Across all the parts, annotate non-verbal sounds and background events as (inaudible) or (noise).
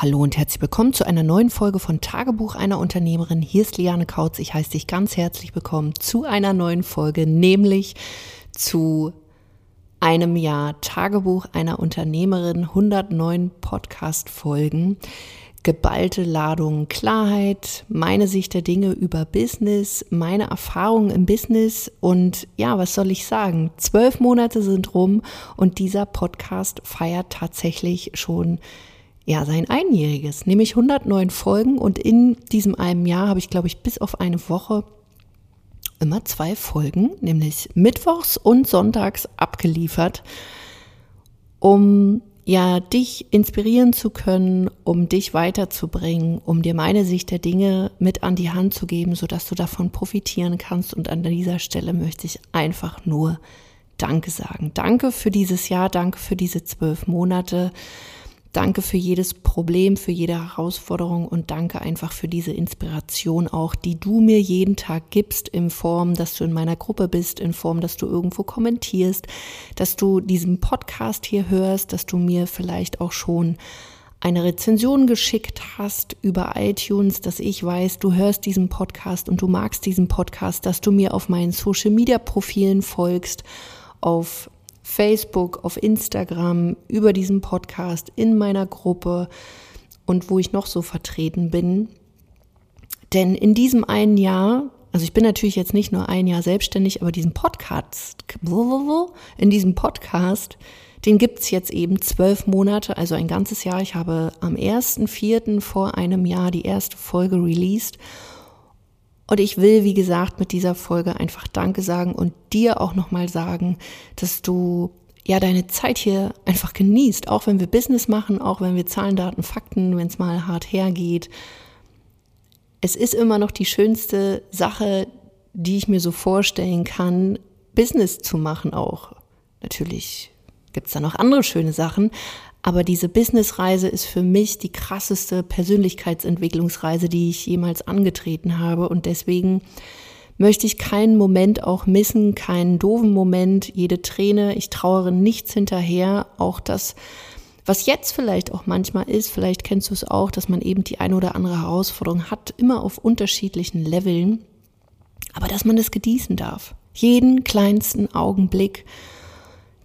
Hallo und herzlich willkommen zu einer neuen Folge von Tagebuch einer Unternehmerin. Hier ist Liane Kautz. Ich heiße dich ganz herzlich willkommen zu einer neuen Folge, nämlich zu einem Jahr Tagebuch einer Unternehmerin, 109 Podcast-Folgen, geballte Ladung Klarheit, meine Sicht der Dinge über Business, meine Erfahrungen im Business und ja, was soll ich sagen? Zwölf Monate sind rum und dieser Podcast feiert tatsächlich schon ja, sein Einjähriges, nämlich 109 Folgen und in diesem einem Jahr habe ich, glaube ich, bis auf eine Woche immer zwei Folgen, nämlich mittwochs und sonntags abgeliefert, um ja dich inspirieren zu können, um dich weiterzubringen, um dir meine Sicht der Dinge mit an die Hand zu geben, sodass du davon profitieren kannst. Und an dieser Stelle möchte ich einfach nur Danke sagen. Danke für dieses Jahr, danke für diese zwölf Monate. Danke für jedes Problem, für jede Herausforderung und danke einfach für diese Inspiration auch, die du mir jeden Tag gibst in Form, dass du in meiner Gruppe bist, in Form, dass du irgendwo kommentierst, dass du diesen Podcast hier hörst, dass du mir vielleicht auch schon eine Rezension geschickt hast über iTunes, dass ich weiß, du hörst diesen Podcast und du magst diesen Podcast, dass du mir auf meinen Social Media Profilen folgst, auf Facebook, auf Instagram, über diesen Podcast, in meiner Gruppe und wo ich noch so vertreten bin. Denn in diesem einen Jahr, also ich bin natürlich jetzt nicht nur ein Jahr selbstständig, aber diesen Podcast, in diesem Podcast, den gibt's jetzt eben zwölf Monate, also ein ganzes Jahr. Ich habe am 1.4. vor einem Jahr die erste Folge released und ich will, wie gesagt, mit dieser Folge einfach Danke sagen und dir auch nochmal sagen, dass du ja deine Zeit hier einfach genießt, auch wenn wir Business machen, auch wenn wir Zahlen, Daten, Fakten, wenn es mal hart hergeht. Es ist immer noch die schönste Sache, die ich mir so vorstellen kann, Business zu machen auch. Natürlich gibt es da noch andere schöne Sachen, aber diese Businessreise ist für mich die krasseste Persönlichkeitsentwicklungsreise, die ich jemals angetreten habe. Und deswegen möchte ich keinen Moment auch missen, keinen doofen Moment, jede Träne. Ich trauere nichts hinterher. Auch das, was jetzt vielleicht auch manchmal ist, vielleicht kennst du es auch, dass man eben die eine oder andere Herausforderung hat, immer auf unterschiedlichen Leveln. Aber dass man das genießen darf. Jeden kleinsten Augenblick.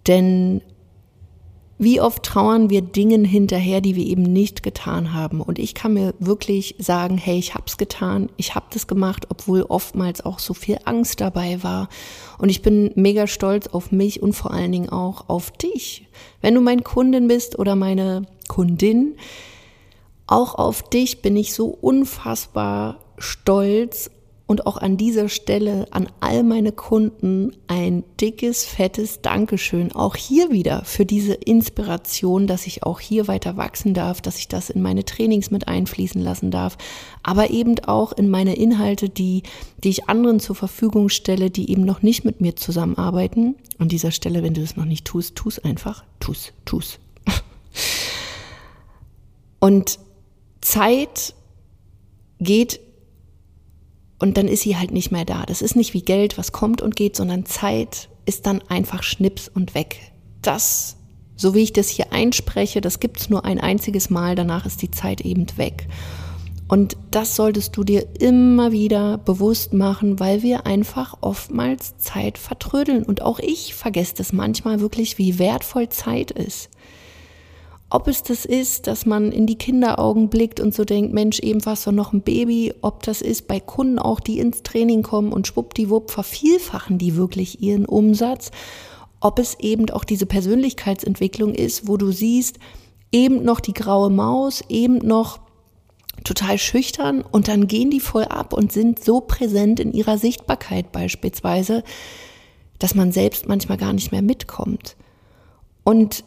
Denn wie oft trauern wir Dingen hinterher, die wir eben nicht getan haben? Und ich kann mir wirklich sagen, hey, ich hab's getan, ich hab das gemacht, obwohl oftmals auch so viel Angst dabei war. Und ich bin mega stolz auf mich und vor allen Dingen auch auf dich. Wenn du mein Kundin bist oder meine Kundin, auch auf dich bin ich so unfassbar stolz und auch an dieser Stelle an all meine Kunden ein dickes, fettes Dankeschön. Auch hier wieder für diese Inspiration, dass ich auch hier weiter wachsen darf, dass ich das in meine Trainings mit einfließen lassen darf, aber eben auch in meine Inhalte, die, die ich anderen zur Verfügung stelle, die eben noch nicht mit mir zusammenarbeiten. An dieser Stelle, wenn du es noch nicht tust, tu's einfach. Tu's, tu's. (laughs) Und Zeit geht und dann ist sie halt nicht mehr da. Das ist nicht wie Geld, was kommt und geht, sondern Zeit ist dann einfach Schnips und weg. Das, so wie ich das hier einspreche, das gibt's nur ein einziges Mal, danach ist die Zeit eben weg. Und das solltest du dir immer wieder bewusst machen, weil wir einfach oftmals Zeit vertrödeln. Und auch ich vergesse das manchmal wirklich, wie wertvoll Zeit ist. Ob es das ist, dass man in die Kinderaugen blickt und so denkt, Mensch, eben war es noch ein Baby. Ob das ist bei Kunden auch, die ins Training kommen und schwuppdiwupp vervielfachen die wirklich ihren Umsatz. Ob es eben auch diese Persönlichkeitsentwicklung ist, wo du siehst, eben noch die graue Maus, eben noch total schüchtern und dann gehen die voll ab und sind so präsent in ihrer Sichtbarkeit beispielsweise, dass man selbst manchmal gar nicht mehr mitkommt. Und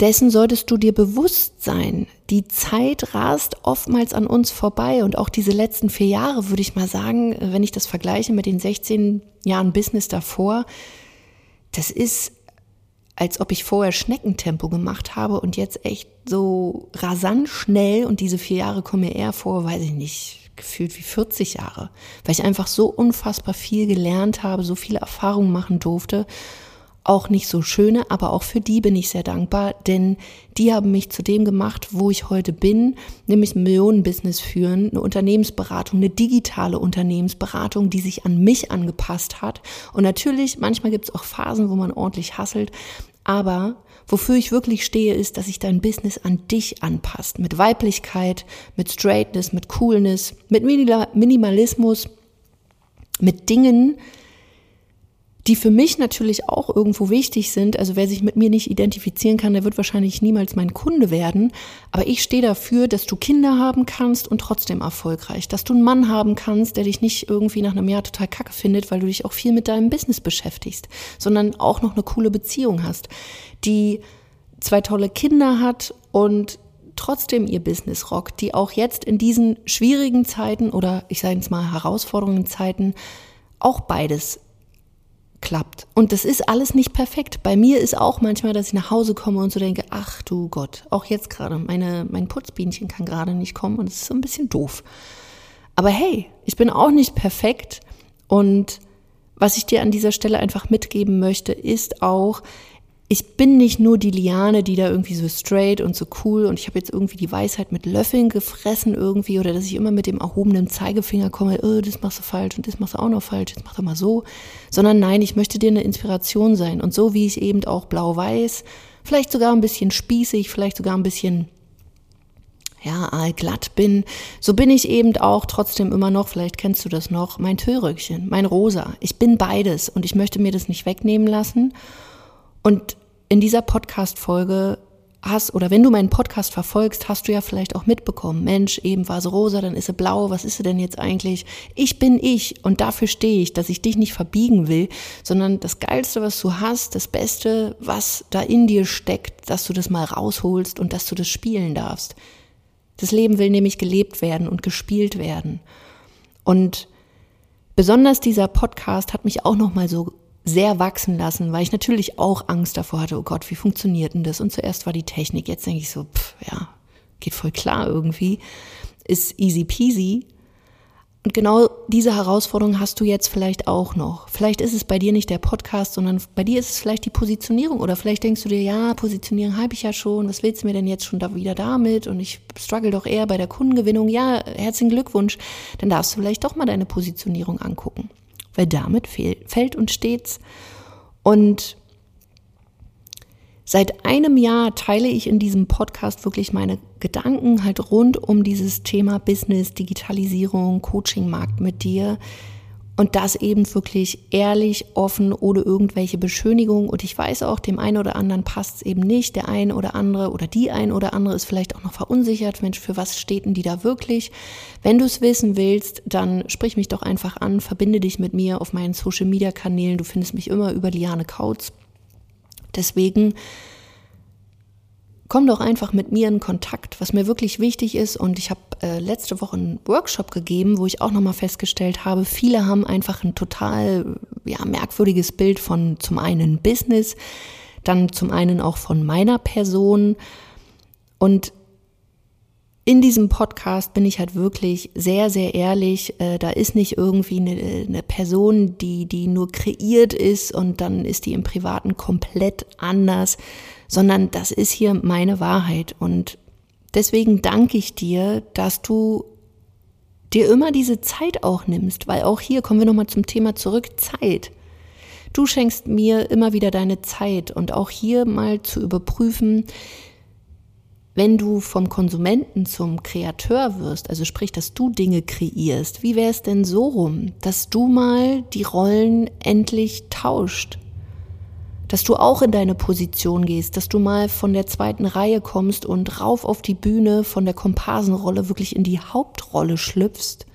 dessen solltest du dir bewusst sein. Die Zeit rast oftmals an uns vorbei und auch diese letzten vier Jahre, würde ich mal sagen, wenn ich das vergleiche mit den 16 Jahren Business davor, das ist, als ob ich vorher Schneckentempo gemacht habe und jetzt echt so rasant schnell und diese vier Jahre kommen mir eher vor, weiß ich nicht, gefühlt wie 40 Jahre, weil ich einfach so unfassbar viel gelernt habe, so viele Erfahrungen machen durfte auch nicht so schöne, aber auch für die bin ich sehr dankbar, denn die haben mich zu dem gemacht, wo ich heute bin, nämlich ein Millionenbusiness führen, eine Unternehmensberatung, eine digitale Unternehmensberatung, die sich an mich angepasst hat. Und natürlich, manchmal gibt es auch Phasen, wo man ordentlich hasselt, aber wofür ich wirklich stehe, ist, dass sich dein Business an dich anpasst. Mit Weiblichkeit, mit Straightness, mit Coolness, mit Minimalismus, mit Dingen, die für mich natürlich auch irgendwo wichtig sind. Also wer sich mit mir nicht identifizieren kann, der wird wahrscheinlich niemals mein Kunde werden. Aber ich stehe dafür, dass du Kinder haben kannst und trotzdem erfolgreich. Dass du einen Mann haben kannst, der dich nicht irgendwie nach einem Jahr total kacke findet, weil du dich auch viel mit deinem Business beschäftigst, sondern auch noch eine coole Beziehung hast, die zwei tolle Kinder hat und trotzdem ihr Business rockt, die auch jetzt in diesen schwierigen Zeiten oder ich sage jetzt mal herausfordernden Zeiten auch beides klappt. Und das ist alles nicht perfekt. Bei mir ist auch manchmal, dass ich nach Hause komme und so denke, ach du Gott, auch jetzt gerade, meine, mein Putzbienchen kann gerade nicht kommen und es ist so ein bisschen doof. Aber hey, ich bin auch nicht perfekt und was ich dir an dieser Stelle einfach mitgeben möchte, ist auch, ich bin nicht nur die Liane, die da irgendwie so straight und so cool und ich habe jetzt irgendwie die Weisheit mit Löffeln gefressen irgendwie oder dass ich immer mit dem erhobenen Zeigefinger komme, oh, das machst du falsch und das machst du auch noch falsch, jetzt mach doch mal so, sondern nein, ich möchte dir eine Inspiration sein und so wie ich eben auch blau-weiß, vielleicht sogar ein bisschen spießig, vielleicht sogar ein bisschen ja, glatt bin, so bin ich eben auch trotzdem immer noch, vielleicht kennst du das noch, mein Tüllröckchen, mein Rosa. Ich bin beides und ich möchte mir das nicht wegnehmen lassen. Und in dieser Podcast-Folge hast, oder wenn du meinen Podcast verfolgst, hast du ja vielleicht auch mitbekommen, Mensch, eben war sie rosa, dann ist sie blau, was ist sie denn jetzt eigentlich? Ich bin ich und dafür stehe ich, dass ich dich nicht verbiegen will, sondern das Geilste, was du hast, das Beste, was da in dir steckt, dass du das mal rausholst und dass du das spielen darfst. Das Leben will nämlich gelebt werden und gespielt werden. Und besonders dieser Podcast hat mich auch noch mal so sehr wachsen lassen, weil ich natürlich auch Angst davor hatte, oh Gott, wie funktioniert denn das? Und zuerst war die Technik, jetzt denke ich so, pff, ja, geht voll klar irgendwie, ist easy peasy. Und genau diese Herausforderung hast du jetzt vielleicht auch noch. Vielleicht ist es bei dir nicht der Podcast, sondern bei dir ist es vielleicht die Positionierung. Oder vielleicht denkst du dir, ja, Positionierung habe ich ja schon, was willst du mir denn jetzt schon da wieder damit? Und ich struggle doch eher bei der Kundengewinnung. Ja, herzlichen Glückwunsch. Dann darfst du vielleicht doch mal deine Positionierung angucken weil damit fällt und steht's. Und seit einem Jahr teile ich in diesem Podcast wirklich meine Gedanken halt rund um dieses Thema Business, Digitalisierung, Coaching-Markt mit dir. Und das eben wirklich ehrlich, offen, ohne irgendwelche Beschönigung. Und ich weiß auch, dem einen oder anderen passt es eben nicht. Der eine oder andere oder die ein oder andere ist vielleicht auch noch verunsichert. Mensch, für was steht denn die da wirklich? Wenn du es wissen willst, dann sprich mich doch einfach an, verbinde dich mit mir auf meinen Social Media Kanälen. Du findest mich immer über Liane Kautz. Deswegen komm doch einfach mit mir in Kontakt, was mir wirklich wichtig ist. Und ich habe äh, letzte Woche einen Workshop gegeben, wo ich auch nochmal festgestellt habe, viele haben einfach ein total ja, merkwürdiges Bild von zum einen Business, dann zum einen auch von meiner Person. Und in diesem Podcast bin ich halt wirklich sehr, sehr ehrlich. Äh, da ist nicht irgendwie eine, eine, Person, die, die nur kreiert ist und dann ist die im Privaten komplett anders, sondern das ist hier meine Wahrheit. Und deswegen danke ich dir, dass du dir immer diese Zeit auch nimmst, weil auch hier kommen wir nochmal zum Thema zurück, Zeit. Du schenkst mir immer wieder deine Zeit und auch hier mal zu überprüfen, wenn du vom Konsumenten zum Kreateur wirst, also sprich, dass du Dinge kreierst, wie wäre es denn so rum, dass du mal die Rollen endlich tauscht? Dass du auch in deine Position gehst, dass du mal von der zweiten Reihe kommst und rauf auf die Bühne von der Komparsenrolle wirklich in die Hauptrolle schlüpfst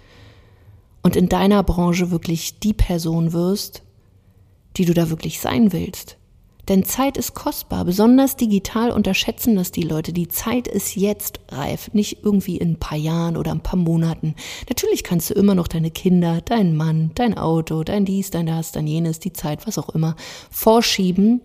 und in deiner Branche wirklich die Person wirst, die du da wirklich sein willst. Denn Zeit ist kostbar. Besonders digital unterschätzen das die Leute. Die Zeit ist jetzt reif, nicht irgendwie in ein paar Jahren oder ein paar Monaten. Natürlich kannst du immer noch deine Kinder, deinen Mann, dein Auto, dein dies, dein das, dein jenes, die Zeit, was auch immer, vorschieben.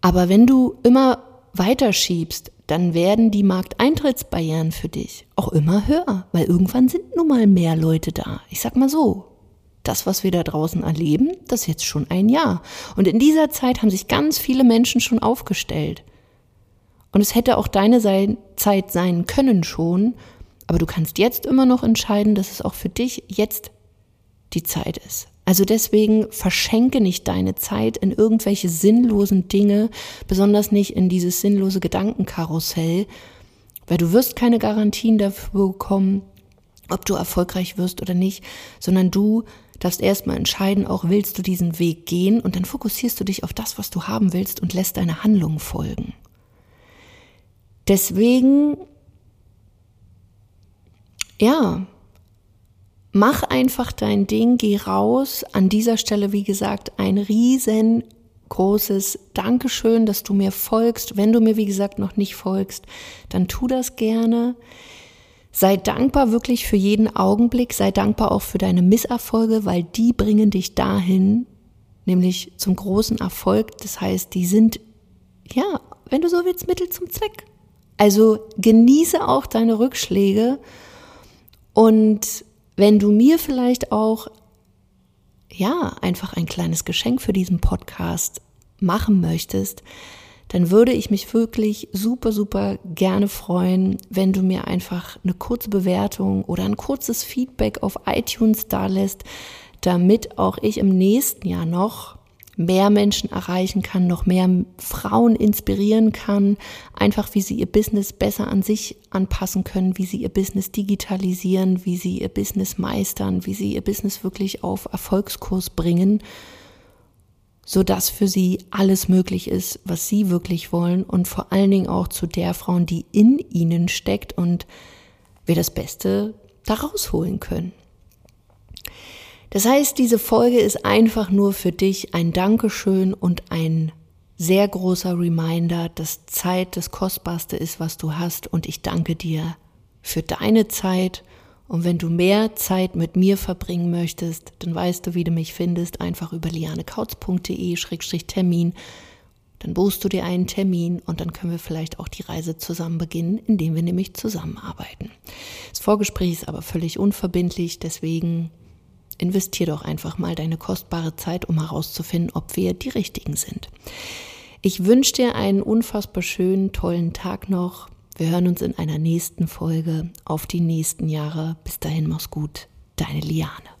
Aber wenn du immer weiterschiebst, dann werden die Markteintrittsbarrieren für dich auch immer höher, weil irgendwann sind nun mal mehr Leute da. Ich sag mal so, das, was wir da draußen erleben, das ist jetzt schon ein Jahr. Und in dieser Zeit haben sich ganz viele Menschen schon aufgestellt. Und es hätte auch deine Zeit sein können schon, aber du kannst jetzt immer noch entscheiden, dass es auch für dich jetzt die Zeit ist. Also deswegen verschenke nicht deine Zeit in irgendwelche sinnlosen Dinge, besonders nicht in dieses sinnlose Gedankenkarussell, weil du wirst keine Garantien dafür bekommen, ob du erfolgreich wirst oder nicht, sondern du darfst erstmal entscheiden, auch willst du diesen Weg gehen und dann fokussierst du dich auf das, was du haben willst und lässt deine Handlungen folgen. Deswegen, ja, mach einfach dein Ding, geh raus. An dieser Stelle, wie gesagt, ein riesengroßes Dankeschön, dass du mir folgst. Wenn du mir, wie gesagt, noch nicht folgst, dann tu das gerne. Sei dankbar wirklich für jeden Augenblick, sei dankbar auch für deine Misserfolge, weil die bringen dich dahin, nämlich zum großen Erfolg. Das heißt, die sind, ja, wenn du so willst, Mittel zum Zweck. Also genieße auch deine Rückschläge und wenn du mir vielleicht auch ja, einfach ein kleines Geschenk für diesen Podcast machen möchtest, dann würde ich mich wirklich super, super gerne freuen, wenn du mir einfach eine kurze Bewertung oder ein kurzes Feedback auf iTunes da lässt, damit auch ich im nächsten Jahr noch mehr Menschen erreichen kann, noch mehr Frauen inspirieren kann, einfach wie sie ihr Business besser an sich anpassen können, wie sie ihr Business digitalisieren, wie sie ihr Business meistern, wie sie ihr Business wirklich auf Erfolgskurs bringen, so dass für sie alles möglich ist, was sie wirklich wollen und vor allen Dingen auch zu der Frauen, die in ihnen steckt und wir das Beste daraus holen können. Das heißt, diese Folge ist einfach nur für dich ein Dankeschön und ein sehr großer Reminder, dass Zeit das Kostbarste ist, was du hast. Und ich danke dir für deine Zeit. Und wenn du mehr Zeit mit mir verbringen möchtest, dann weißt du, wie du mich findest. Einfach über lianekautz.de-termin. Dann buchst du dir einen Termin und dann können wir vielleicht auch die Reise zusammen beginnen, indem wir nämlich zusammenarbeiten. Das Vorgespräch ist aber völlig unverbindlich, deswegen investier doch einfach mal deine kostbare Zeit, um herauszufinden, ob wir die richtigen sind. Ich wünsche dir einen unfassbar schönen, tollen Tag noch. Wir hören uns in einer nächsten Folge auf die nächsten Jahre. Bis dahin, mach's gut. Deine Liane.